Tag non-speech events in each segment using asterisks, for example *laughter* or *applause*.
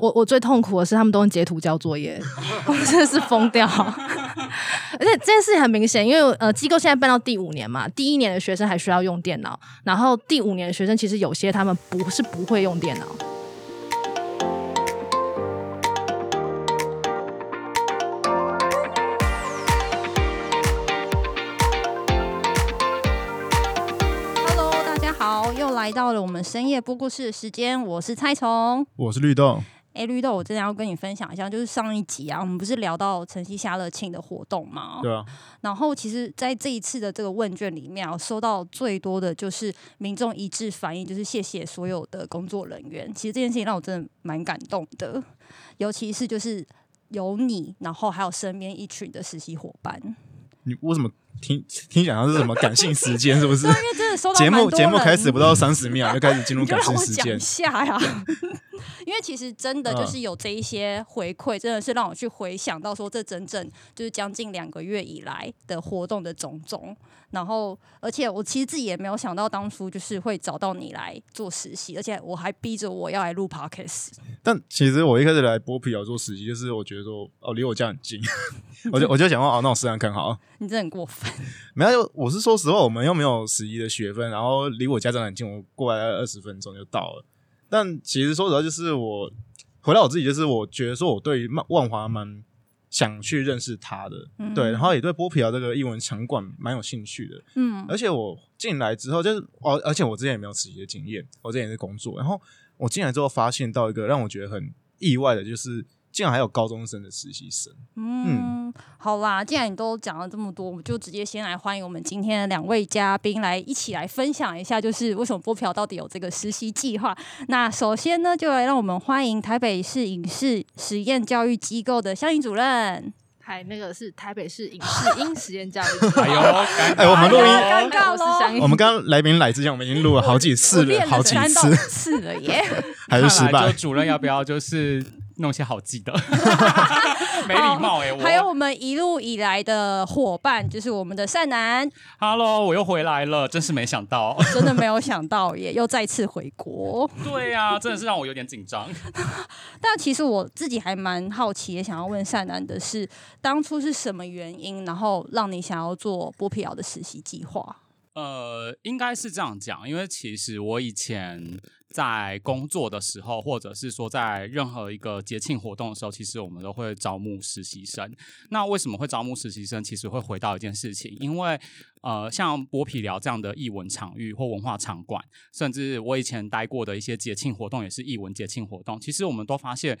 我我最痛苦的是他们都用截图交作业，*laughs* 我真的是疯掉。而且这件事情很明显，因为呃机构现在办到第五年嘛，第一年的学生还需要用电脑，然后第五年的学生其实有些他们不是不会用电脑。Hello，大家好，又来到了我们深夜播故事的时间，我是蔡虫。我是绿豆，哎，绿豆，我真的要跟你分享一下，就是上一集啊，我们不是聊到晨曦夏乐庆的活动吗？对啊，然后其实，在这一次的这个问卷里面啊，收到最多的就是民众一致反映，就是谢谢所有的工作人员。其实这件事情让我真的蛮感动的，尤其是就是有你，然后还有身边一群的实习伙伴。你为什么听听讲像是什么感性时间？是不是对，？因为真的收到节目节目开始不到三十秒就开始进入 *laughs* 感性时间下呀。*laughs* 因为其实真的嗯就是有这一些回馈，真的是让我去回想到说，这整整就是将近两个月以来的活动的种种。然后，而且我其实自己也没有想到，当初就是会找到你来做实习，而且我还逼着我要来录 podcast。但其实我一开始来剥皮要做实习，就是我觉得说哦离我家很近，*laughs* 我就我就想说哦那我试试看好了。你真的很过分。*laughs* 没有，我是说实话，我们又没有十一的学分，然后离我家真的很近，我过来二十分钟就到了。但其实说实话，就是我回到我自己，就是我觉得说我对于万万华蛮想去认识他的，嗯对，然后也对剥皮寮这个艺文场馆蛮有兴趣的。嗯而且我进来之后，就是哦，而且我之前也没有实习的经验，我之前也是工作。然后我进来之后，发现到一个让我觉得很意外的，就是竟然还有高中生的实习生。嗯，好啦，既然你都讲了这么多，我们就直接先来欢迎我们今天的两位嘉宾来一起来分享一下，就是为什么波票到底有这个实习计划。那首先呢，就来让我们欢迎台北市影视实验教育机构的相应主任。嗨，那个是台北市影视 *laughs* 音实验教育。哎呦，尴哎我们录音尴尬我是咯香我们刚刚来宾来之前，我们已经录了好几次了，了好几次次了耶！*laughs* 还是失败。主任要不要就是弄些好记的？*laughs* 没礼貌哎、我还有我们一路以来的伙伴，就是我们的善男，Hello，我又回来了，真是没想到。真的没有想到耶，*laughs* 又再次回国。对呀、真的是让我有点紧张。*laughs* 但其实我自己还蛮好奇，也想要问善男的是，当初是什么原因，然后让你想要做波皮瑶的实习计划？呃，应该是这样讲，因为其实我以前在工作的时候，或者是说在任何一个节庆活动的时候，其实我们都会招募实习生。那为什么会招募实习生？其实会回到一件事情，因为呃，像剥皮寮这样的艺文场域或文化场馆，甚至我以前待过的一些节庆活动，也是艺文节庆活动，其实我们都发现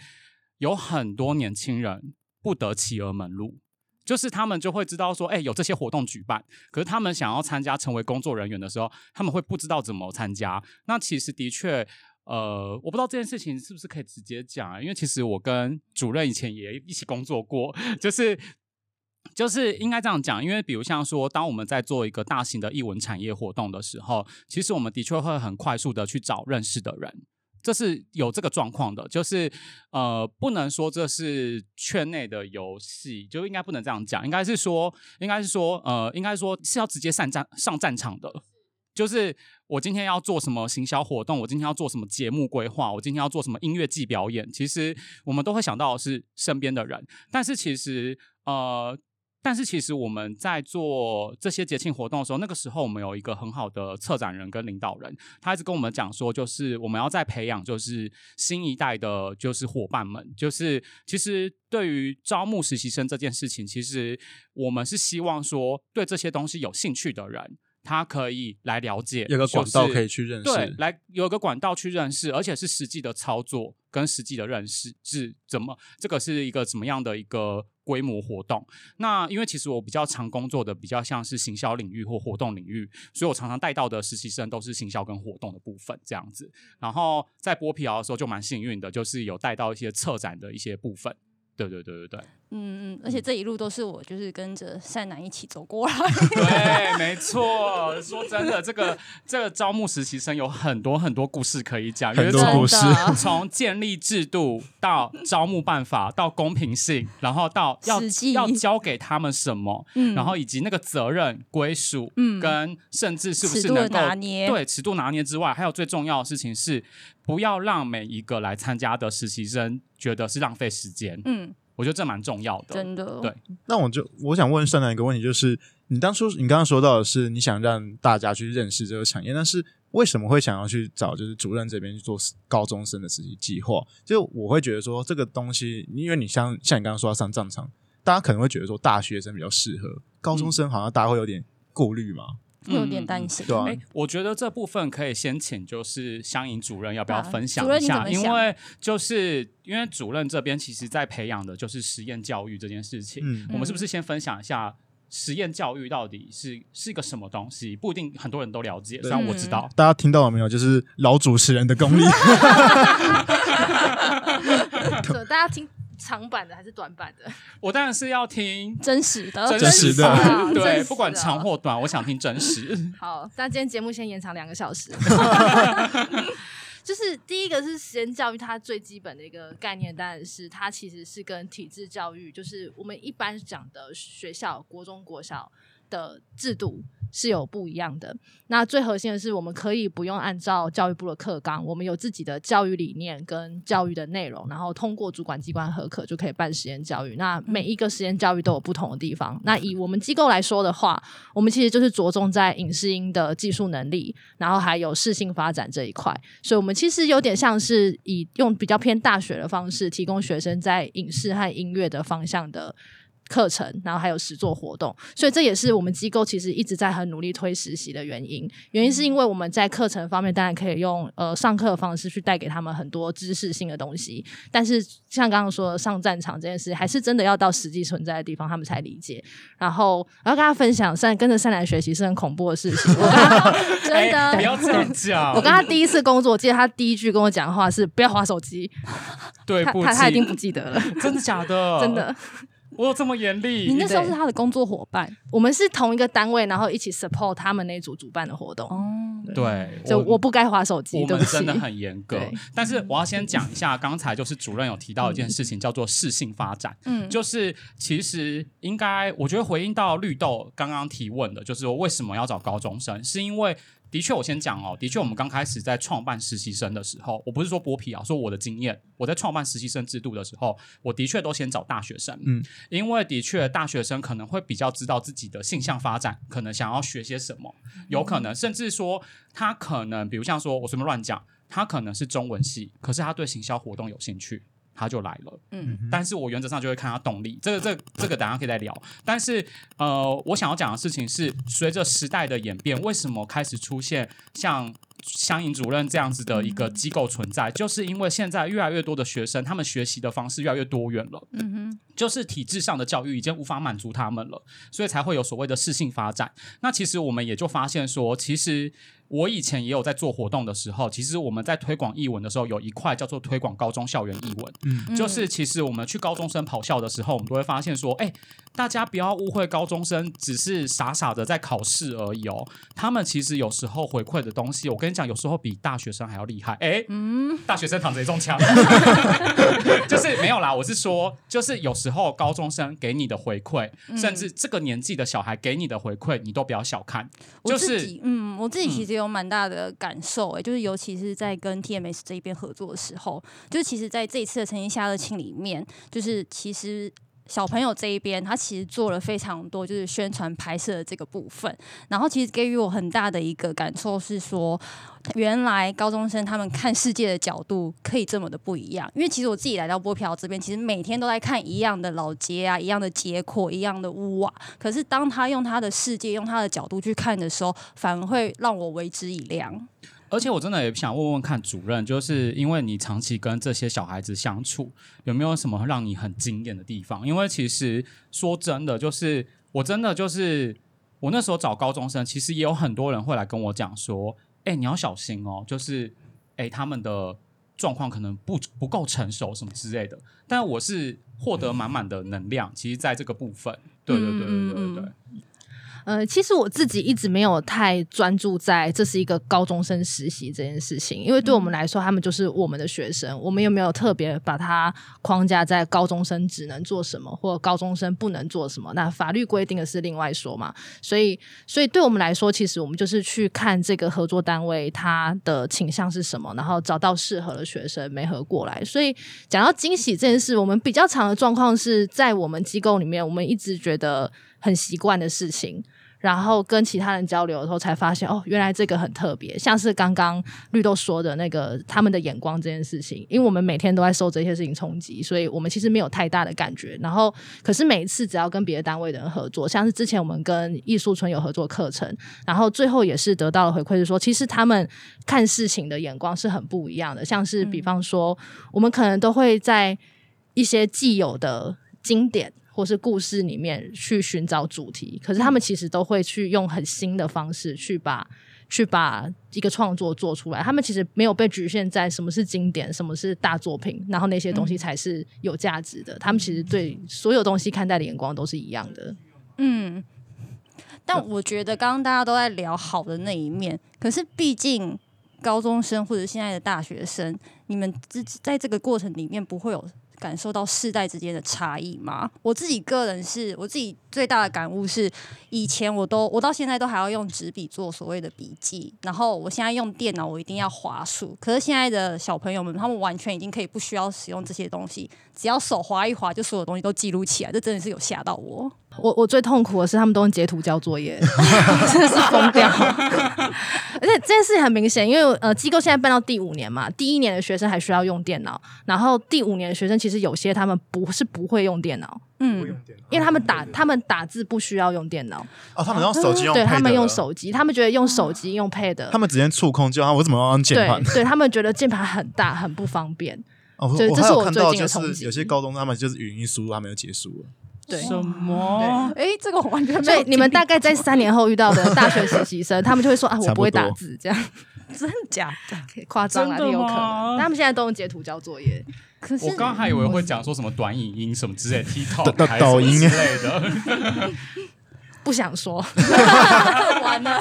有很多年轻人不得其而门路。就是他们就会知道说，哎、有这些活动举办，可是他们想要参加成为工作人员的时候，他们会不知道怎么参加。那其实的确，呃，我不知道这件事情是不是可以直接讲啊？因为其实我跟主任以前也一起工作过，*laughs* 就是。就是应该这样讲，因为比如像说，当我们在做一个大型的艺文产业活动的时候，其实我们的确会很快速的去找认识的人，这是有这个状况的，就是呃，不能说这是圈内的游戏，就应该不能这样讲，应该是说，应该是说，呃，应该说是要直接上战上战场的。就是我今天要做什么行销活动，我今天要做什么节目规划，我今天要做什么音乐季表演，其实我们都会想到是身边的人，但是其实呃。但是其实我们在做这些节庆活动的时候，那个时候我们有一个很好的策展人跟领导人，他一直跟我们讲说，就是我们要在培养，就是新一代的，就是伙伴们，就是其实对于招募实习生这件事情，其实我们是希望说，对这些东西有兴趣的人，他可以来了解，有个管道可以去认识对，来有个管道去认识，而且是实际的操作跟实际的认识是怎么，这个是一个怎么样的一个规模活动。那因为其实我比较常工作的比较像是行销领域或活动领域，所以我常常带到的实习生都是行销跟活动的部分这样子。然后在剥皮寮的时候就蛮幸运的，就是有带到一些策展的一些部分。对对对对对，嗯嗯，而且这一路都是我就是跟着善男一起走过来。*laughs* 对，没错。说真的，这个这个招募实习生有很多很多故事可以讲，因为从很多故事 *laughs* 从建立制度到招募办法，到公平性，然后到要要交给他们什么，嗯然后以及那个责任归属，嗯跟甚至是不是能够拿捏对尺度拿捏之外，还有最重要的事情是，不要让每一个来参加的实习生觉得是浪费时间。嗯，我觉得这蛮重要的。真的，对那我就我想问善男一个问题，就是你当初你刚刚说到的是你想让大家去认识这个产业，但是为什么会想要去找就是主任这边去做高中生的实习计划？就我会觉得说这个东西，因为你像像你刚刚说要上战场，大家可能会觉得说大学生比较适合，高中生好像大家会有点顾虑嘛，会有点担心。对啊哎、我觉得这部分可以先请就是相迎主任要不要啊分享一下？因为就是因为主任这边其实在培养的就是实验教育这件事情。嗯我们是不是先分享一下实验教育到底是是一个什么东西？不一定很多人都了解，虽然我知道。大家听到了没有？就是老主持人的功力。*laughs* *laughs* 对，大家听长版的还是短版的？*laughs* 我当然是要听真实的，真真实的啊对，实不管的长或短，我想听真实。*laughs* 好，那今天节目先延长两个小时。*laughs* 就是第一个是实验教育，它最基本的一个概念，当然是它其实是跟体制教育，就是我们一般讲的学校、国中、国小的制度是有不一样的。那最核心的是，我们可以不用按照教育部的课纲，我们有自己的教育理念跟教育的内容，然后通过主管机关核可就可以办实验教育。那每一个实验教育都有不同的地方。那以我们机构来说的话，我们其实就是着重在影视音的技术能力，然后还有适性发展这一块。所以，我们其实有点像是以用比较偏大学的方式，提供学生在影视和音乐的方向的。课程，然后还有实作活动，所以这也是我们机构其实一直在很努力推实习的原因。原因是因为我们在课程方面当然可以用呃上课的方式去带给他们很多知识性的东西，但是像刚刚说的上战场这件事，还是真的要到实际存在的地方他们才理解。然后，然后跟他分享善跟着善来学习是很恐怖的事情。*laughs* 真的、哎不要这样讲。我跟他第一次工作，我记得他第一句跟我讲的话是不要划手机，他对他他一定不记得了，真的假的？*laughs* 真的。我有这么严厉？你那时候是他的工作伙伴。我们是同一个单位，然后一起 support 他们那组主办的活动，哦，对，就我不该划手机，我对不起。们真的很严格，但是我要先讲一下，刚才就是主任有提到一件事情，叫做适性发展。嗯，就是其实应该，我觉得回应到绿豆刚刚提问的，就是说为什么要找高中生，是因为的确我先讲哦，的确我们刚开始在创办实习生的时候，我不是说剥皮啊，说我的经验，我在创办实习生制度的时候，我的确都先找大学生，嗯，因为的确大学生可能会比较知道自己的性向发展，可能想要学些什么，有可能甚至说他可能，比如像说我随便乱讲，他可能是中文系，可是他对行销活动有兴趣。他就来了，嗯，但是我原则上就会看他动力，这个、这个、这个，等下可以再聊。但是，呃，我想要讲的事情是，随着时代的演变，为什么开始出现像相应主任这样子的一个机构存在？就是因为现在越来越多的学生，他们学习的方式越来越多元了，嗯哼，就是体制上的教育已经无法满足他们了，所以才会有所谓的适性发展。那其实我们也就发现说，其实我以前也有在做活动的时候，其实我们在推广译文的时候，有一块叫做推广高中校园译文，嗯就是其实我们去高中生跑校的时候，我们都会发现说，哎、大家不要误会高中生只是傻傻的在考试而已哦，他们其实有时候回馈的东西，我跟你讲，有时候比大学生还要厉害。哎、嗯，大学生躺着也中枪，*laughs* 就是没有啦。我是说，就是有时候高中生给你的回馈，嗯甚至这个年纪的小孩给你的回馈，你都不要小看。我就是嗯，我自己其实有蛮大的感受、欸，就是尤其是在跟 TMS 这一边合作的时候，就是其实在这一次的诚心夏乐庆里面，就是其实。小朋友这一边，他其实做了非常多，就是宣传拍摄的这个部分。然后，其实给予我很大的一个感受是说，原来高中生他们看世界的角度可以这么的不一样。因为其实我自己来到波瓢这边，其实每天都在看一样的老街啊，一样的街廓，一样的屋瓦。可是当他用他的世界、用他的角度去看的时候，反而会让我为之一亮。而且我真的也想问问看主任，就是因为你长期跟这些小孩子相处，有没有什么让你很惊艳的地方？因为其实说真的，就是我真的就是我那时候找高中生，其实也有很多人会来跟我讲说，哎、你要小心哦，就是哎、他们的状况可能不不够成熟什么之类的，但我是获得满满的能量。其实，在这个部分，对对对对对对对。呃，其实我自己一直没有太专注在这是一个高中生实习这件事情，因为对我们来说，他们就是我们的学生，我们又没有特别把它框架在高中生只能做什么，或高中生不能做什么？那法律规定的是另外说嘛。所以，所以对我们来说，其实我们就是去看这个合作单位他的倾向是什么，然后找到适合的学生没合过来。所以，讲到惊喜这件事，我们比较常的状况是在我们机构里面，我们一直觉得很习惯的事情。然后跟其他人交流的时候，才发现哦，原来这个很特别，像是刚刚绿豆说的那个他们的眼光这件事情，因为我们每天都在受这些事情冲击，所以我们其实没有太大的感觉。然后，可是每一次只要跟别的单位的人合作，像是之前我们跟艺术村有合作课程，然后最后也是得到了回馈，是说其实他们看事情的眼光是很不一样的。像是比方说，我们可能都会在一些既有的经典。或是故事里面去寻找主题，可是他们其实都会去用很新的方式去把去把一个创作做出来。他们其实没有被局限在什么是经典，什么是大作品，然后那些东西才是有价值的。他们其实对所有东西看待的眼光都是一样的。嗯，但我觉得刚刚大家都在聊好的那一面，可是毕竟高中生或者现在的大学生，你们自己在这个过程里面不会有。感受到世代之间的差异吗？我自己个人是我自己最大的感悟是，以前我都我到现在都还要用纸笔做所谓的笔记，然后我现在用电脑，我一定要滑鼠。可是现在的小朋友们，他们完全已经可以不需要使用这些东西，只要手滑一滑，就所有东西都记录起来。这真的是有吓到我。我我最痛苦的是他们都用截图交作业，*laughs* 真的是疯掉。*laughs* 而且这件事情很明显，因为呃机构现在办到第五年嘛，第一年的学生还需要用电脑，然后第五年的学生其实有些他们不是不会用电脑，嗯，因为他们打他们打字不需要用电脑，哦，他们用手机用，对他们用手机，他们觉得用手机用 Pad，他们直接触控就啊，我怎么用键盘？对他们觉得键盘很大很不方便。哦，这是我最近的冲击。有些高中他们就是语音输入，还没有结束了。对，什么？哎，这个我完全没有。所以你们大概在三年后遇到的大学实习生，他们就会说啊，*laughs* 我不会打字，这样 *laughs* *laughs* 真的假的？夸张了，有可能。他们现在都用截图交作业。可是我刚还以为会讲说什么短影音什么之类，TikTok、抖音之类的。不想说，完了。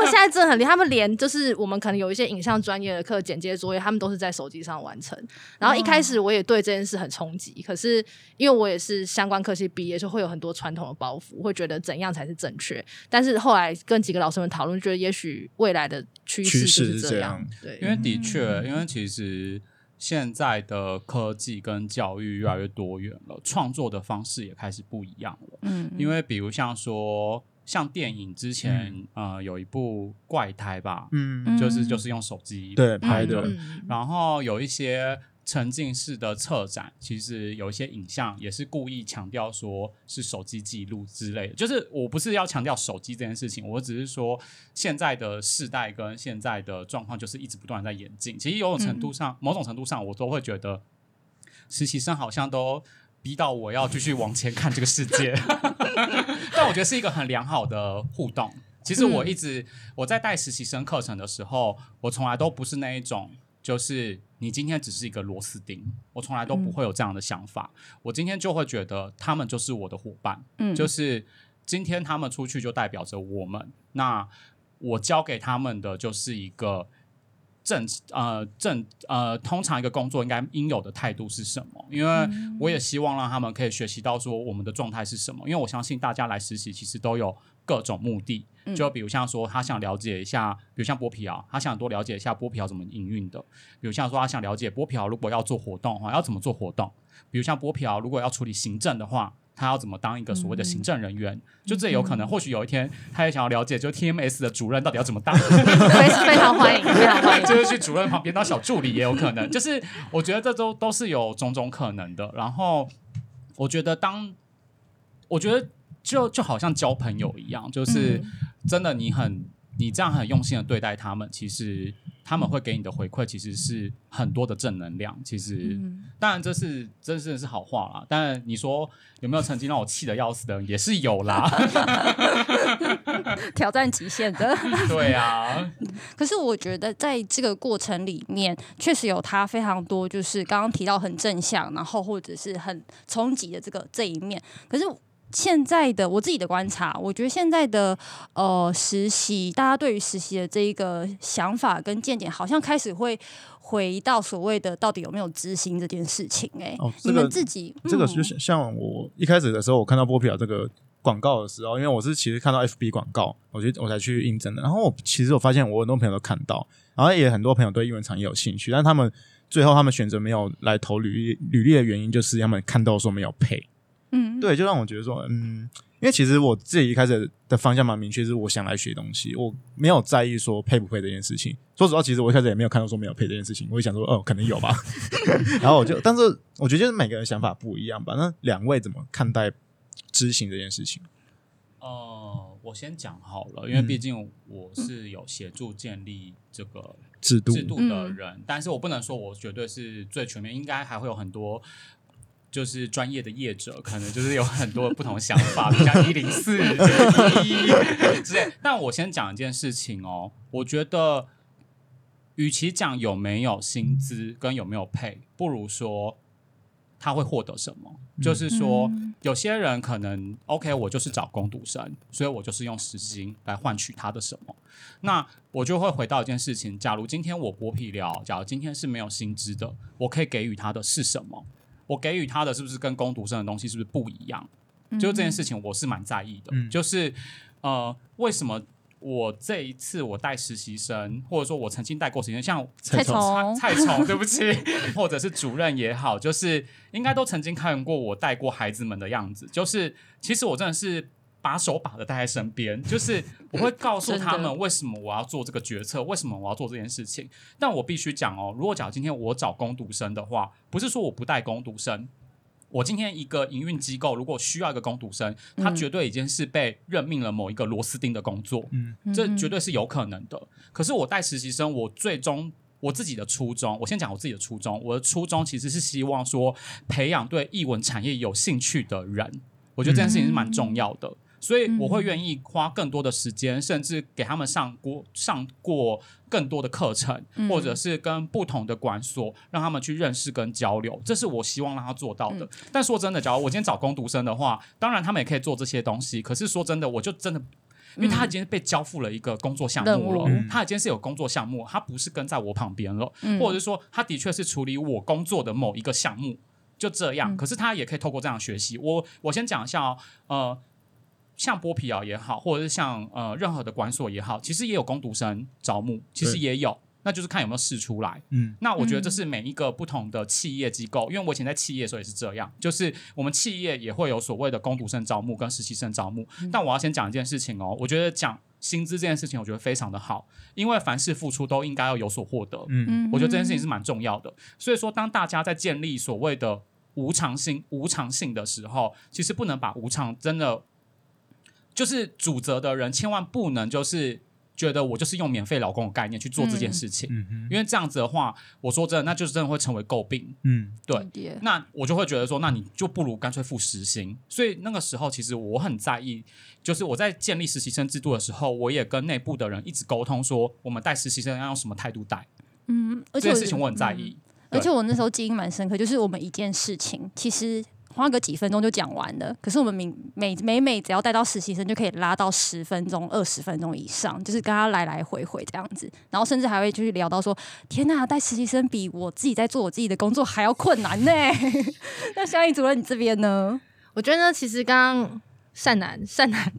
他们现在真的很厉害，他们连就是我们可能有一些影像专业的课剪接作业，他们都是在手机上完成。然后一开始我也对这件事很冲击，可是因为我也是相关科系毕业，就会有很多传统的包袱，会觉得怎样才是正确。但是后来跟几个老师们讨论，觉得也许未来的趋势就是这样。对，因为的确，因为其实。现在的科技跟教育越来越多元了，创作的方式也开始不一样了。嗯，因为比如像说，像电影之前呃有一部怪胎吧，嗯，就是就是用手机对拍的，然后有一些。沉浸式的策展，其实有一些影像也是故意强调说是手机记录之类的。就是我不是要强调手机这件事情，我只是说现在的世代跟现在的状况就是一直不断在演进。其实有种程度上，某种程度上，我都会觉得实习生好像都逼到我要继续往前看这个世界。*laughs* 但我觉得是一个很良好的互动。其实我一直我在带实习生课程的时候，我从来都不是那一种。就是你今天只是一个螺丝钉，我从来都不会有这样的想法。我今天就会觉得他们就是我的伙伴，嗯，就是今天他们出去就代表着我们。那我教给他们的就是一个正呃正呃，通常一个工作应该应有的态度是什么？因为我也希望让他们可以学习到说我们的状态是什么。因为我相信大家来实习其实都有。各种目的，就比如像说，他想了解一下，比如像剥皮啊，他想多了解一下剥皮怎么营运的；，比如像说，他想了解剥皮如果要做活动的话，要怎么做活动；，比如像剥皮如果要处理行政的话，他要怎么当一个所谓的行政人员？就这有可能，或许有一天，他也想要了解，就 TMS 的主任到底要怎么当？*laughs* 非常欢迎，非常欢迎，就是去主任旁边当小助理也有可能。就是我觉得这都都是有种种可能的。然后，我觉得当我觉得。就就好像交朋友一样，就是真的，你很你这样很用心的对待他们，其实他们会给你的回馈其实是很多的正能量。其实，嗯当然这是真的是好话啦。但你说有没有曾经让我气得要死的人，也是有啦。*laughs* 挑战极限的。对啊，可是我觉得在这个过程里面，确实有他非常多，就是刚刚提到很正向，然后或者是很冲击的这个这一面。可是现在的我自己的观察，我觉得现在的呃实习，大家对于实习的这一个想法跟见解，好像开始会回到所谓的到底有没有执行这件事情、欸。哎、哦你们自己这个嗯就像像我一开始的时候，我看到波皮尔这个广告的时候，因为我是其实看到 FB 广告，我觉得我才去应征的。然后我其实我发现我很多朋友都看到，然后也很多朋友对英文产业有兴趣，但他们最后他们选择没有来投履历履历的原因，就是他们看到说没有配，嗯，对，就让我觉得说，嗯，因为其实我自己一开始的方向蛮明确，是我想来学东西，我没有在意说配不配这件事情。说实话，其实我一开始也没有看到说没有配这件事情，我也想说，哦，可能有吧。*laughs* 然后我就，但是我觉得就是每个人想法不一样吧。那两位怎么看待知行这件事情？呃，我先讲好了，因为嗯毕竟我是有协助建立这个制度制度的人，但是我不能说我绝对是最全面，应该还会有很多。就是专业的业者，可能就是有很多不同的想法，像一零四一之类。但我先讲一件事情哦，我觉得，与其讲有没有薪资跟有没有配，不如说他会获得什么。就是说，嗯有些人可能 OK，我就是找工读生，所以我就是用时薪来换取他的什么。那我就会回到一件事情：假如今天我剥皮聊，假如今天是没有薪资的，我可以给予他的是什么？我给予他的是不是跟工读生的东西是不是不一样？就这件事情，我是蛮在意的。嗯就是呃，为什么我这一次我带实习生，或者说我曾经带过实习生，像蔡蔡崇蔡崇，*laughs* 对不起，或者是主任也好，就是应该都曾经看过我带过孩子们的样子。就是其实我真的是把手把的带在身边，就是 *laughs* 我会告诉他们为什么我要做这个决策，为什么我要做这件事情。但我必须讲哦，如果假如今天我找工读生的话，不是说我不带工读生。我今天一个营运机构如果需要一个工读生，他嗯绝对已经是被任命了某一个螺丝钉的工作，嗯这嗯绝对是有可能的。可是我带实习生，我最终我自己的初衷，我先讲我自己的初衷。我的初衷其实是希望说，培养对译文产业有兴趣的人。我觉得这件事情是蛮重要的，所以我会愿意花更多的时间，甚至给他们上过上过更多的课程，或者是跟不同的管所让他们去认识跟交流。这是我希望让他做到的。但说真的，假如我今天找工读生的话，当然他们也可以做这些东西。可是说真的，我就真的。因为他已经被交付了一个工作项目了，嗯他已经是有工作项目，他不是跟在我旁边了，嗯或者是说他的确是处理我工作的某一个项目，就这样。嗯可是他也可以透过这样学习。我我先讲一下哦，呃，像剥皮袄也好，或者是像呃任何的管所也好，其实也有工读生招募，其实也有，那就是看有没有试出来。嗯那我觉得这是每一个不同的企业机构，因为我以前在企业的时候也是这样，就是我们企业也会有所谓的工读生招募跟实习生招募。但我要先讲一件事情哦，我觉得讲薪资这件事情，我觉得非常的好，因为凡事付出都应该要有所获得。嗯嗯我觉得这件事情是蛮重要的。所以说，当大家在建立所谓的无偿性、无偿性的时候，其实不能把无偿真的就是主责的人，千万不能就是觉得我就是用免费劳工的概念去做这件事情，因为这样子的话，我说真的，那就是真的会成为诟病。嗯。对，那我就会觉得说，那你就不如干脆付实薪。所以那个时候，其实我很在意，就是我在建立实习生制度的时候，我也跟内部的人一直沟通说，我们带实习生要用什么态度带，嗯，而且这件事情我很在意。而且我那时候记忆蛮深刻，就是我们一件事情，其实花个几分钟就讲完了。可是我们每每每每只要带到实习生，就可以拉到十分钟、二十分钟以上，就是跟他来来回回这样子。然后甚至还会就是聊到说：“天呐，带实习生比我自己在做我自己的工作还要困难呢。*laughs* ”那相应主任，你这边呢？我觉得呢，其实刚刚善男善男，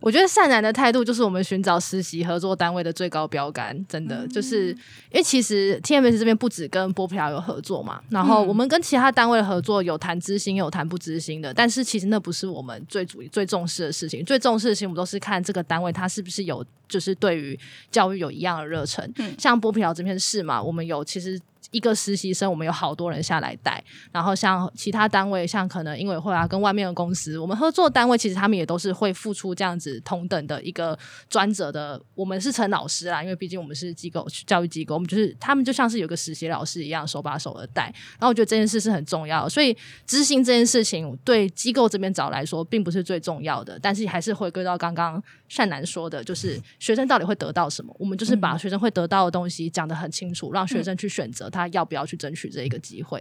我觉得善男的态度就是我们寻找实习合作单位的最高标杆，真的、就是因为其实 TMS 这边不止跟波皮亚有合作嘛，然后嗯。我们跟其他单位的合作有谈知心，有谈不知心的，但是其实那不是我们最主最重视的事情，最重视的事情我们都是看这个单位它是不是有就是对于教育有一样的热忱，嗯。像波皮亚这边是嘛，我们有其实一个实习生，我们有好多人下来带，然后像其他单位，像可能英委会啊，跟外面的公司，我们合作单位其实他们也都是会付出这样子同等的一个专责的。我们是陈老师啦，因为毕竟我们是机构教育机构，我们就是他们就像是有个实习老师一样，手把手的带。然后我觉得这件事是很重要，所以执行这件事情对机构这边找来说并不是最重要的，但是还是回归到刚刚善男说的，就是学生到底会得到什么？我们就是把学生会得到的东西讲得很清楚，让学生去选择他。要不要去争取这一个机会？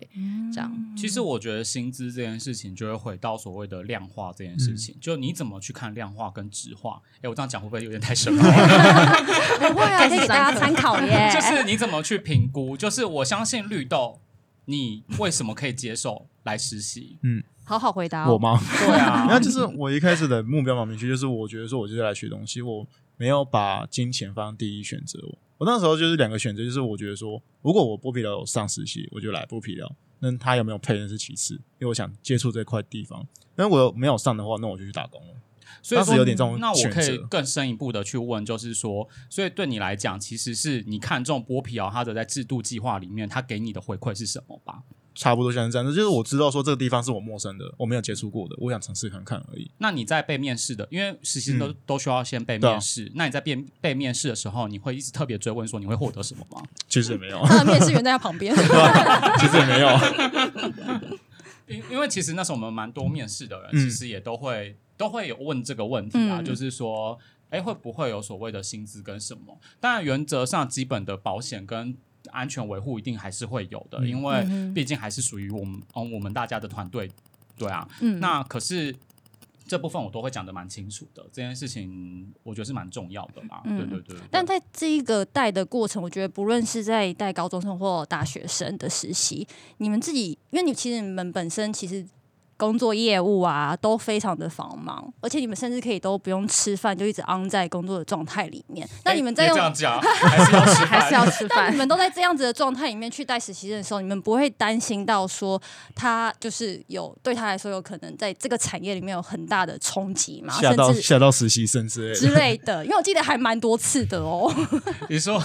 这样，其实我觉得薪资这件事情就会回到所谓的量化这件事情，就你怎么去看量化跟质化？哎，我这样讲会不会有点太深了？不会啊，*laughs* 可以给大家参考耶。*laughs* 就是你怎么去评估？就是我相信绿豆，你为什么可以接受来实习？嗯，好好回答我吗？对啊，*laughs* 那就是我一开始的目标蛮明确，就是我觉得说我就是来学东西，我没有把金钱放第一选择。我那时候就是两个选择，就是我觉得说，如果我剥皮疗有上实习，我就来剥皮疗。那他有没有配那是其次，因为我想接触这块地方。那我没有上的话，那我就去打工了。所以说有点这种那我可以更深一步的去问，就是说，所以对你来讲，其实是你看中剥皮疗它的在制度计划里面，它给你的回馈是什么吧？差不多像是这样子，就是我知道说这个地方是我陌生的，我没有接触过的，我想尝试看看而已。那你在被面试的，因为实习生都都需要先被面试。那你在被被面试的时候，你会一直特别追问说你会获得什么吗？*laughs* 其实也没有，*laughs* 他的面试员在他旁边。*laughs* 其实也没有，因因为其实那时候我们蛮多面试的人，其实也都会都会有问这个问题啊，就是说，哎，会不会有所谓的薪资跟什么？当然，原则上基本的保险跟。安全维护一定还是会有的，因为毕竟还是属于我们嗯我们大家的团队，对啊。那可是这部分我都会讲的蛮清楚的，这件事情我觉得是蛮重要的嘛。对对对。但在这一个带的过程，我觉得不论是在带高中生或大学生的实习，你们自己，因为你其实你们本身其实。工作业务啊，都非常的繁忙，而且你们甚至可以都不用吃饭，就一直昂在工作的状态里面。那你们在用这样讲，还是要吃饭？*laughs* 还是要吃饭？*laughs* 你们都在这样子的状态里面去带实习生的时候，你们不会担心到说他就是有对他来说有可能在这个产业里面有很大的冲击吗？吓到吓到实习生之类之类的，因为我记得还蛮多次的哦。*laughs* 你说，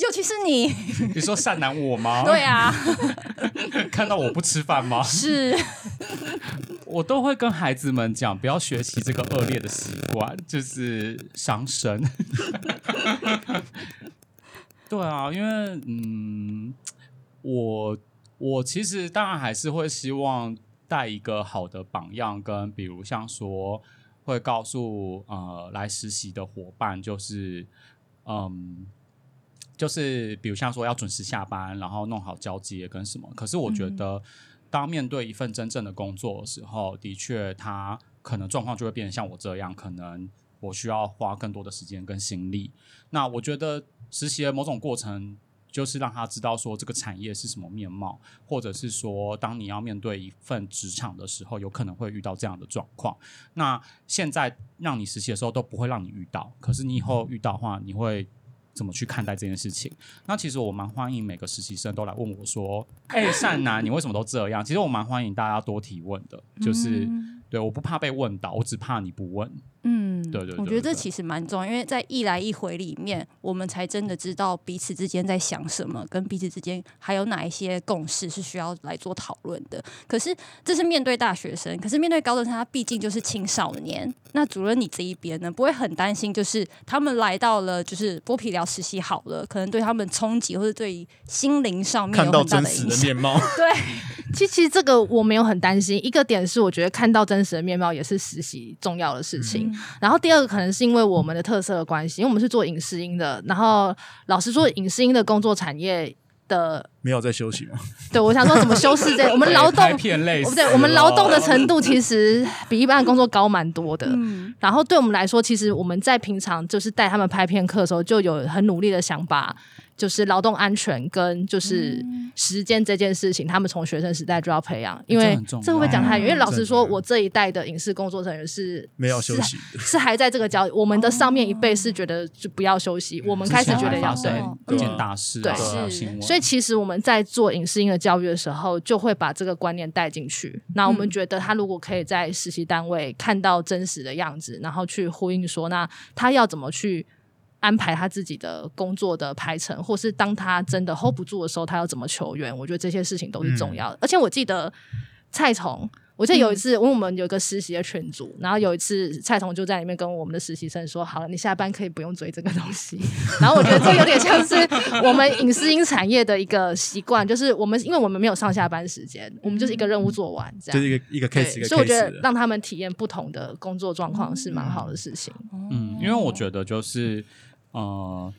尤其是你，你说善男我吗？对啊，看到我不吃饭吗？是。*laughs* 我都会跟孩子们讲，不要学习这个恶劣的习惯，就是伤身。*laughs* 对啊，因为嗯，我我其实当然还是会希望带一个好的榜样，跟比如像说会告诉呃来实习的伙伴，就是嗯，就是比如像说要准时下班，然后弄好交接跟什么。可是我觉得。当面对一份真正的工作的时候，的确，他可能状况就会变成像我这样，可能我需要花更多的时间跟心力。那我觉得实习的某种过程，就是让他知道说这个产业是什么面貌，或者是说，当你要面对一份职场的时候，有可能会遇到这样的状况。那现在让你实习的时候都不会让你遇到，可是你以后遇到的话，你会。怎么去看待这件事情？那其实我蛮欢迎每个实习生都来问我说：“哎，善男，你为什么都这样？”其实我蛮欢迎大家多提问的，就是对，我不怕被问到，我只怕你不问。嗯，对对，我觉得这其实蛮重要，因为在一来一回里面，我们才真的知道彼此之间在想什么，跟彼此之间还有哪一些共识是需要来做讨论的。可是这是面对大学生，可是面对高中生，他毕竟就是青少年。那主任你这一边呢，不会很担心，就是他们来到了就是剥皮疗实习好了，可能对他们冲击或者对心灵上面有很大的影响。*laughs* 对，其实这个我没有很担心。一个点是，我觉得看到真实的面貌也是实习重要的事情。然后第二个可能是因为我们的特色的关系，因为我们是做影视音的。然后老实说，影视音的工作产业的没有在休息吗？*laughs* 对，我想说怎么修饰这我们劳动片类，不对，我们劳动的程度其实比一般的工作高蛮多的。然后对我们来说，其实我们在平常就是带他们拍片课的时候，就有很努力的想法。就是劳动安全跟就是时间这件事情，他们从学生时代就要培养，因为这会不会讲太远？因为老实说，我这一代的影视工作人员是没有休息，是还在这个教。我们的上面一辈是觉得就不要休息，我们开始觉得要对，件大事，对，所以其实我们在做影视音乐教育的时候，就会把这个观念带进去。那我们觉得他如果可以在实习单位看到真实的样子，然后去呼应说，那他要怎么去？安排他自己的工作的排程，或是当他真的 hold 不住的时候，他要怎么求援？我觉得这些事情都是重要的。而且我记得蔡崇，我记得有一次，因为我们有一个实习的群组，然后有一次蔡崇就在里面跟我们的实习生说：“好了，你下班可以不用追这个东西。*laughs* ”然后我觉得这有点像是我们影视音产业的一个习惯，就是我们因为我们没有上下班时间，我们就是一个任务做完这样。就是一个一个 case 所以我觉得。让他们体验不同的工作状况是蛮好的事情。嗯，因为我觉得就是呃，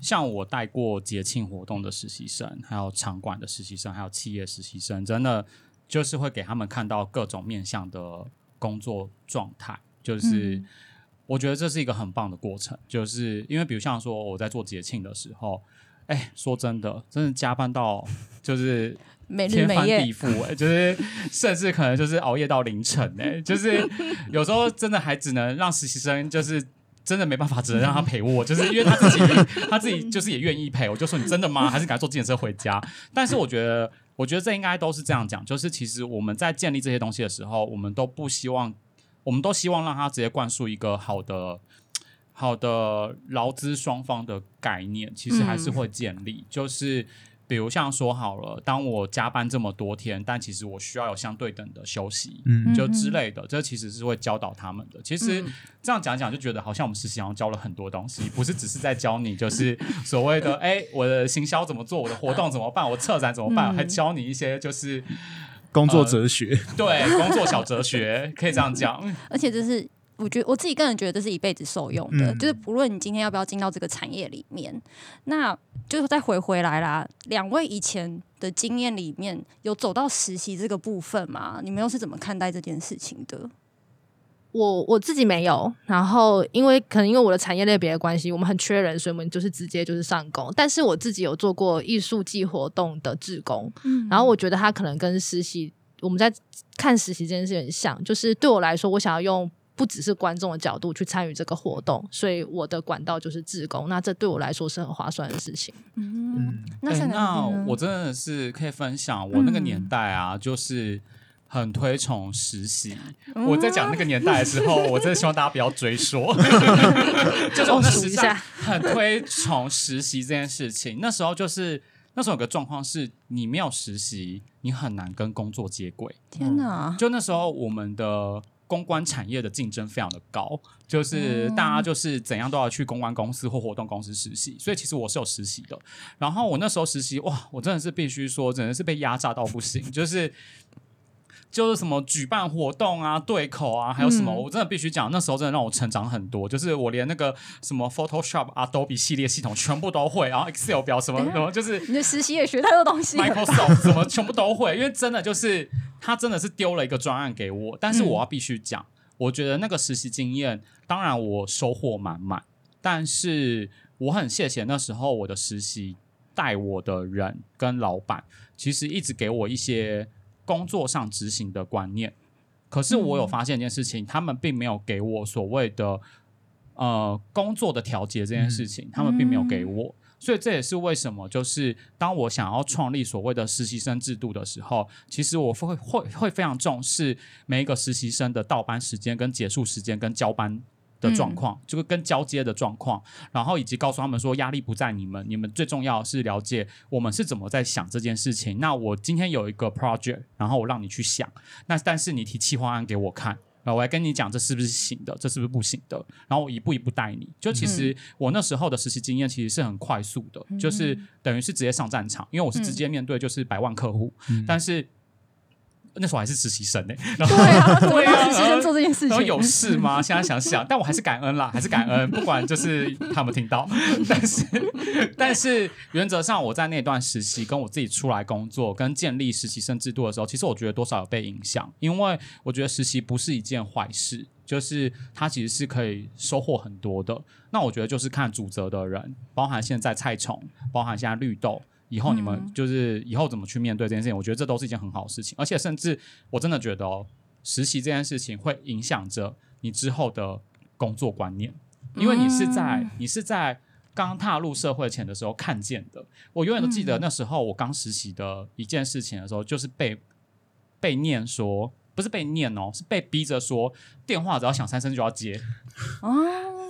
像我带过节庆活动的实习生，还有场馆的实习生，还有企业实习生，真的就是会给他们看到各种面向的工作状态，就是。嗯我觉得这是一个很棒的过程，就是因为比如像说我在做节庆的时候，哎，说真的，真的加班到就是 *laughs* 每天翻地覆、欸，就是甚至可能就是熬夜到凌晨、欸，就是有时候真的还只能让实习生就是。真的没办法，只能让他陪我，就是因为他自己他自己就是也愿意陪我，就说你真的吗？还是赶快坐自行车回家？但是我觉得，我觉得这应该都是这样讲，就是其实我们在建立这些东西的时候，我们都不希望，我们都希望让他直接灌输一个好的。好的劳资双方的概念，其实还是会建立。就是比如像说好了，当我加班这么多天，但其实我需要有相对等的休息，嗯。就之类的，这其实是会教导他们的。其实嗯。这样讲讲，就觉得好像我们实习好像教了很多东西，不是只是在教你，就是所谓的哎，我的行销怎么做，我的活动怎么办，我策展怎么办，嗯。还教你一些就是工作哲学，对工作小哲学，可以这样讲。*laughs* 而且这是我觉得我自己个人觉得这是一辈子受用的，嗯就是不论你今天要不要进到这个产业里面，那就是再回回来啦。两位以前的经验里面有走到实习这个部分吗？你们又是怎么看待这件事情的？我我自己没有，然后因为可能因为我的产业类别的关系，我们很缺人，所以我们就是直接就是上工。但是我自己有做过艺术季活动的志工，嗯然后我觉得他可能跟实习，我们在看实习这件事很像，就是对我来说，我想要用不只是观众的角度去参与这个活动，所以我的管道就是自工。那这对我来说是很划算的事情。嗯，那我真的是可以分享，我那个嗯年代啊，就是很推崇实习。嗯我在讲那个年代的时候，我真的希望大家不要追说，*laughs* 就是我们时上数一下很推崇实习这件事情。那时候就是那时候有个状况是，你没有实习，你很难跟工作接轨。天哪，就那时候我们的公关产业的竞争非常的高，就是大家就是怎样都要去公关公司或活动公司实习，所以其实我是有实习的。然后我那时候实习，哇，我真的是必须说，真的是被压榨到不行，就是。就是什么举办活动啊、对口啊，还有什么，嗯我真的必须讲，那时候真的让我成长很多。就是我连那个什么 Photoshop、Adobe 系列系统全部都会，然后 Excel 表什么什么，就是你的实习也学太多东西。Microsoft *laughs* 什么全部都会，因为真的就是他真的是丢了一个专案给我，但是我要必须讲，我觉得那个实习经验，当然我收获满满，但是我很谢谢那时候我的实习带我的人跟老板，其实一直给我一些工作上执行的观念。可是我有发现一件事情，他们并没有给我所谓的呃工作的调节这件事情，他们并没有给我。所以这也是为什么，就是当我想要创立所谓的实习生制度的时候，其实我会会会非常重视每一个实习生的到班时间、跟结束时间、跟交班的状况，就是跟交接的状况，然后以及告诉他们说，压力不在你们，你们最重要是了解我们是怎么在想这件事情。那我今天有一个 project，然后我让你去想，那但是你提企划案给我看。然后我来跟你讲这是不是行的，这是不是不行的，然后我一步一步带你。就其实我那时候的实习经验其实是很快速的，就是等于是直接上战场，因为我是直接面对就是百万客户，但是那时候还是实习生呢、*laughs* 然后对啊，对啊让实习生做这件事情？然后有事吗？现在想想，但我还是感恩啦，还是感恩，不管就是他们听到，*laughs* 但是但是原则上，我在那段实习，跟我自己出来工作，跟建立实习生制度的时候，其实我觉得多少有被影响，因为我觉得实习不是一件坏事，就是它其实是可以收获很多的。那我觉得就是看主责的人，包含现在菜虫，包含现在绿豆。以后你们嗯就是以后怎么去面对这件事情，我觉得这都是一件很好的事情，而且甚至我真的觉得哦，实习这件事情会影响着你之后的工作观念，因为你是在、嗯你是在刚踏入社会前的时候看见的。我永远都记得那时候我刚实习的一件事情的时候，就是被被念说。不是被念哦，是被逼着说电话只要响三声就要接。哦，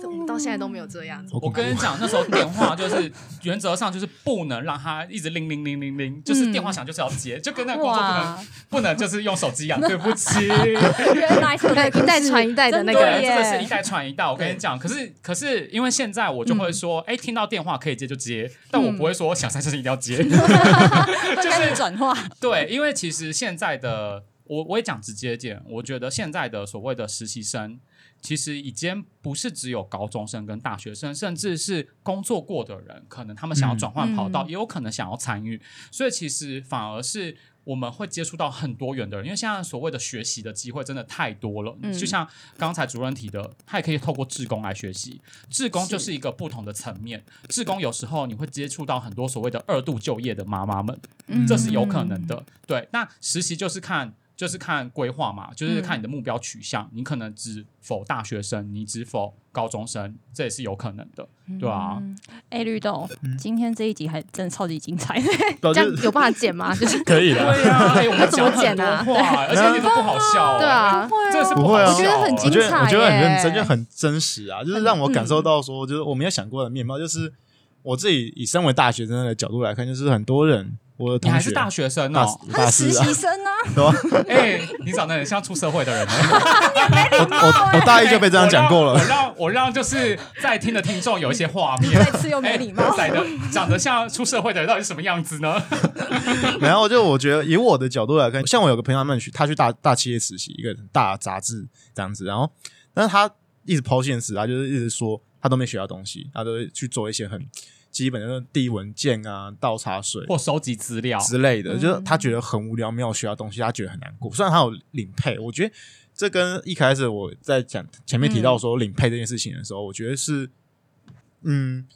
我们到现在都没有这样子。我跟你讲，那时候电话就是原则上就是不能让他一直铃铃铃铃铃，就是电话响就是要接，就跟那个工作不能，不能就是用手机一样。*laughs* 对不起，原来是一代传一代的那个对，真真的是一代传一代。我跟你讲，可是可是因为现在我就会说，哎，听到电话可以接就接，但我不会说想三声一定要接。*laughs* 会开始转化，对，因为其实现在的我我也讲直接一点，我觉得现在的所谓的实习生，其实已经不是只有高中生跟大学生，甚至是工作过的人，可能他们想要转换跑道，嗯也有可能想要参与，所以其实反而是。我们会接触到很多元的人，因为现在所谓的学习的机会真的太多了。嗯就像刚才主任提的，他也可以透过志工来学习。志工就是一个不同的层面。志工有时候你会接触到很多所谓的二度就业的妈妈们，嗯这是有可能的。对，那实习就是看就是看规划嘛，就是看你的目标取向，你可能只否大学生，你只否高中生，这也是有可能的，对啊。嗯哎，绿豆，嗯今天这一集还真的超级精彩，*laughs* 这样有办法剪吗？*laughs* 就是可以的。对啊，哎，我们 *laughs* 怎么剪啊话，而且一点都不好笑。对啊，这是不会啊我觉得很精彩我觉得很认耶真，就很真实啊，就是让我感受到说，就是我没有想过的面貌，就是我自己以身为大学生的角度来看，就是很多人我的同学你还是大学生大哦，大他实，习生呢，*laughs* 对吧？哎，你长得很像出社会的人 *laughs* 呢。我我我大一就被这样讲过了我，让我让就是在听的听众有一些画面。再次又没礼貌哎，长得长得像出社会的人到底是什么样子呢？*laughs* 然后就我觉得以我的角度来看，像我有个朋友他们去他去大大企业实习，一个大杂志这样子，然后但是他一直抛现实啊，就是一直说他都没学到东西，他都会去做一些很基本的递文件啊、倒茶水或收集资料，之类的，嗯就是他觉得很无聊，没有学到东西，他觉得很难过。虽然他有领配，我觉得这跟一开始我在讲前面提到说领配这件事情的时候，我觉得是，嗯，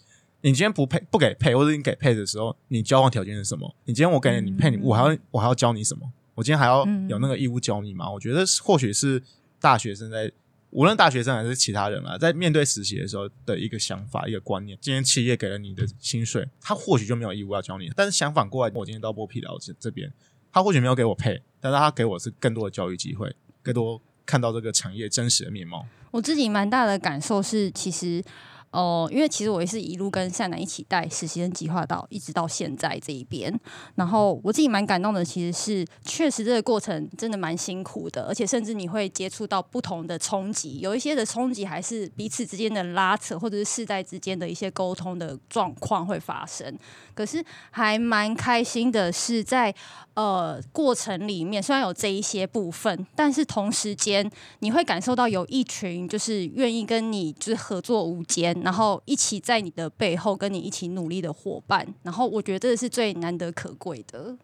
你今天不配不给配，或者你给配的时候，你交换条件是什么？你今天我给了你配，你我还要我还要教你什么？我今天还要嗯有那个义务教你吗？我觉得或许是大学生在。无论大学生还是其他人啊，在面对实习的时候的一个想法、一个观念，今天企业给了你的薪水，他或许就没有义务要教你。但是相反过来，我今天到波皮聊这这边，他或许没有给我配，但是他给我是更多的教育机会，更多看到这个产业真实的面貌。我自己蛮大的感受是，其实。哦、因为其实我也是一路跟善男一起带实习生计划到一直到现在这一边，然后我自己蛮感动的，其实是确实这个过程真的蛮辛苦的，而且甚至你会接触到不同的冲击，有一些的冲击还是彼此之间的拉扯，或者是世代之间的一些沟通的状况会发生。可是还蛮开心的是在呃过程里面，虽然有这一些部分，但是同时间你会感受到有一群就是愿意跟你就是合作无间，然后一起在你的背后跟你一起努力的伙伴，然后我觉得这是最难得可贵的。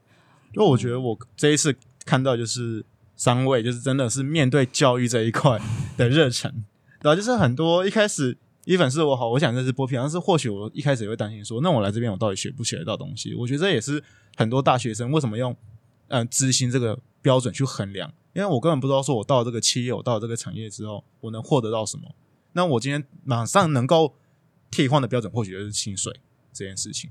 因为我觉得我这一次看到就是三位，就是真的是面对教育这一块的热忱，*laughs* 对吧、就是很多一开始一粉是我好，我想这是剥皮，但是或许我一开始也会担心说，那我来这边我到底学不学得到东西？我觉得这也是很多大学生为什么用嗯知心这个标准去衡量，因为我根本不知道说我到了这个企业，我到了这个产业之后，我能获得到什么。那我今天马上能够替换的标准，或许就是薪水这件事情。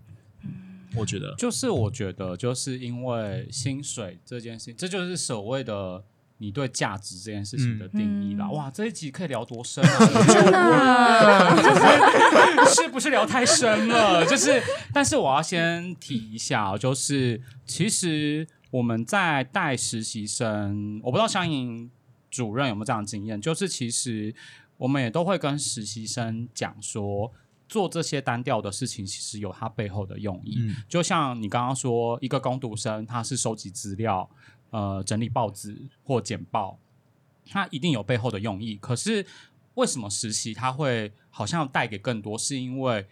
我觉得，就是我觉得，就是因为薪水这件事情，这就是所谓的你对价值这件事情的定义啦。嗯哇，这一集可以聊多深啊？就是是不是聊太深了？就是，但是我要先提一下哦，就是其实我们在带实习生，我不知道相应主任有没有这样的经验，就是其实我们也都会跟实习生讲说。做这些单调的事情，其实有它背后的用意。嗯就像你刚刚说，一个攻读生他是收集资料、呃整理报纸或简报，他一定有背后的用意。可是为什么实习他会好像带给更多？是因为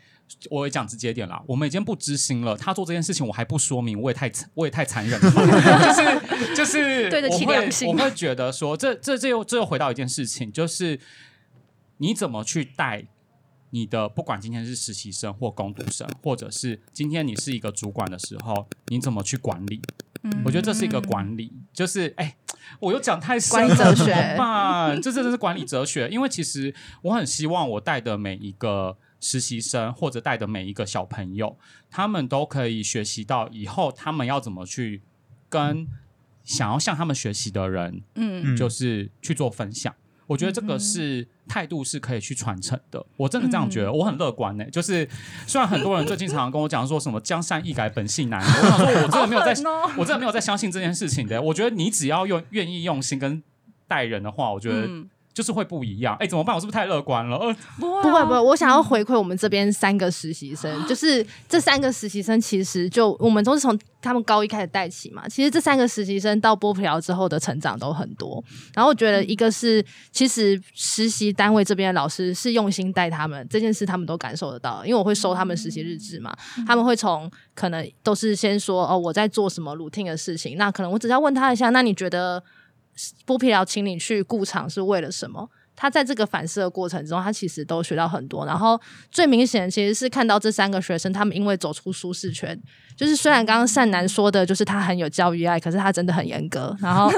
我也讲直接点啦，我们已经不知心了。他做这件事情，我还不说明，我也太残我也太残忍了吧。*laughs* 就是就是对得起我会良心我会觉得说，这这这又这又回到一件事情，就是你怎么去带。你的不管今天是实习生或工读生，或者是今天你是一个主管的时候，你怎么去管理？嗯我觉得这是一个管理，就是哎，我又讲太深管理了，哲学怎么办？*laughs* 这真的是管理哲学，因为其实我很希望我带的每一个实习生或者带的每一个小朋友，他们都可以学习到以后他们要怎么去跟想要向他们学习的人，嗯，嗯就是去做分享。我觉得这个是态度是可以去传承的。我真的这样觉得，我很乐观呢、就是虽然很多人最近常常跟我讲说什么江山易改，本性难移，我想说我真的没有在，*laughs* 哦我真的没有在相信这件事情的。我觉得你只要用愿意用心跟待人的话，我觉得嗯就是会不一样。哎、怎么办？我是不是太乐观了？呃，不会啊不会不会，我想要回馈我们这边三个实习生，就是这三个实习生其实就我们都是从他们高一开始带起嘛。其实这三个实习生到波普聊之后的成长都很多。然后我觉得一个是，其实实习单位这边的老师是用心带他们，这件事他们都感受得到，因为我会收他们实习日志嘛，他们会从可能都是先说哦我在做什么 routine 的事情，那可能我只要问他一下，那你觉得剥皮寮请你去顾场是为了什么？他在这个反思的过程中，他其实都学到很多。然后最明显其实是看到这三个学生，他们因为走出舒适圈，就是虽然刚刚善男说的，就是他很有教育爱，可是他真的很严格。然后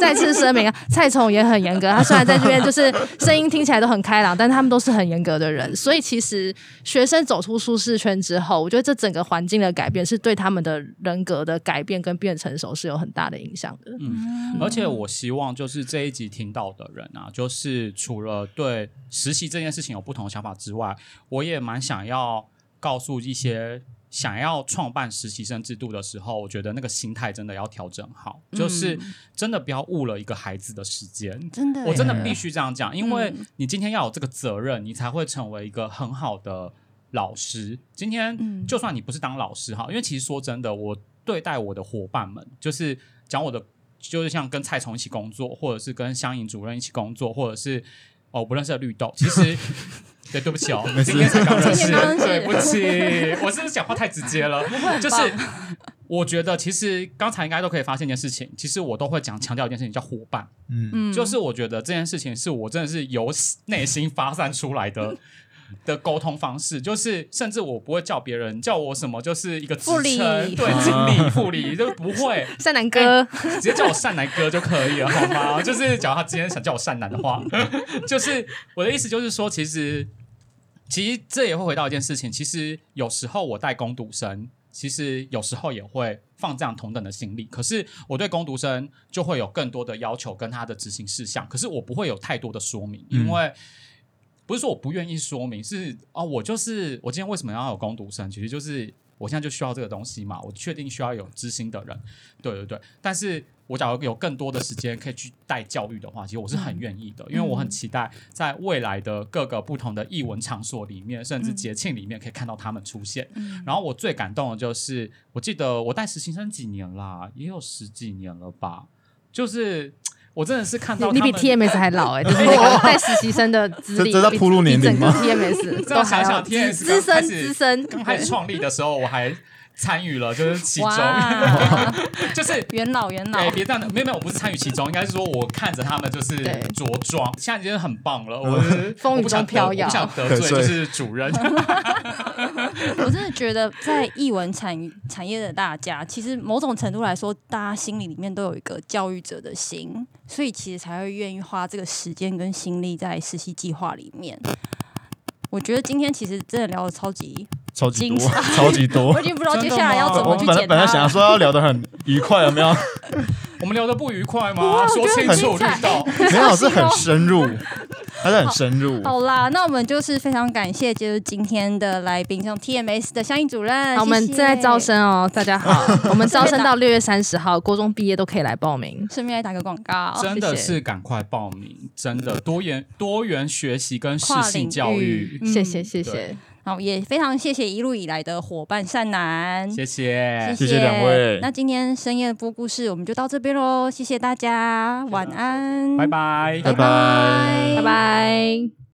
再次声明，*laughs* 蔡崇也很严格。他虽然在这边就是声音听起来都很开朗，但他们都是很严格的人。所以其实学生走出舒适圈之后，我觉得这整个环境的改变是对他们的人格的改变跟变成熟是有很大的影响的。嗯，而且我希望就是这一集听到的人啊，就是除了对实习这件事情有不同的想法之外，我也蛮想要告诉一些想要创办实习生制度的时候，我觉得那个心态真的要调整好，就是真的不要误了一个孩子的时间。真的，我真的必须这样讲，因为嗯你今天要有这个责任，你才会成为一个很好的老师。今天嗯就算你不是当老师哈，因为其实说真的，我对待我的伙伴们，就是讲我的，就是像跟蔡崇一起工作，或者是跟香颖主任一起工作，或者是哦不认识的绿豆，其实。对，对不起哦，今天才刚认识，对不起，我是不是讲话太直接了？就是我觉得，其实刚才应该都可以发现一件事情，其实我都会讲强调一件事情，叫伙伴。嗯，嗯就是我觉得这件事情是我真的是由内心发散出来的的沟通方式，就是甚至我不会叫别人叫我什么，就是一个职副理称，对，经理、副理就不会，*laughs* 善男哥，直接叫我善男哥就可以了，好吗？就是假如他今天想叫我善男的话，*laughs* 就是我的意思就是说，其实其实这也会回到一件事情，其实有时候我带攻读生，其实有时候也会放这样同等的心力，可是我对攻读生就会有更多的要求跟他的执行事项，可是我不会有太多的说明，因为。不是说我不愿意说明，是哦，我就是我今天为什么要有攻读生，其实就是我现在就需要这个东西嘛，我确定需要有知心的人，对对对。但是我假如有更多的时间可以去带教育的话，其实我是很愿意的，因为我很期待在未来的各个不同的艺文场所里面，甚至节庆里面可以看到他们出现。然后我最感动的就是，我记得我带实习生几年啦，也有十几年了吧，就是。*tsk* 我真的是看到你比 TMS 还老哎、*laughs* 就是那个带实习生的资历，这这在比铺路年龄吗？比整个 TMS 都还要想想，TMS 资深资深，刚开始创立的时候，我还参与了，就是其中，*laughs* 就是元老元老。哎，，别这样，没有没有，我不是参与其中，应该是说我看着他们就是对。着装，现在已经很棒了。我是风雨中飘摇不想得罪就是主任。*laughs* *laughs* 我真的觉得在艺文产产业的大家，其实某种程度来说，大家心里里面都有一个教育者的心，所以其实才会愿意花这个时间跟心力在实习计划里面。我觉得今天其实真的聊的超级，超级多，*laughs* 超级多 *laughs* 我已。经不知道接下来要怎我们本来么去剪它了。本来想说要聊得很愉快，有没有？*laughs* 我们聊的不愉快吗？说清楚，很绿豆。没有，是很深入，还是很深入。好啦，那我们就是非常感谢，就是今天的来宾，像 TMS 的相应主任，我们正在招，生哦，大家好，我们招生到六月三十号，国中毕业都可以来报名。顺便来打个广告。真的是赶快报名，真的多元多元学习跟适跨性教育。嗯谢谢谢谢对，好，也非常谢谢一路以来的伙伴善男，谢谢，谢谢。两位。那今天深夜播故事我们就到这边喽，谢谢大家，晚安，拜拜，拜拜。拜拜。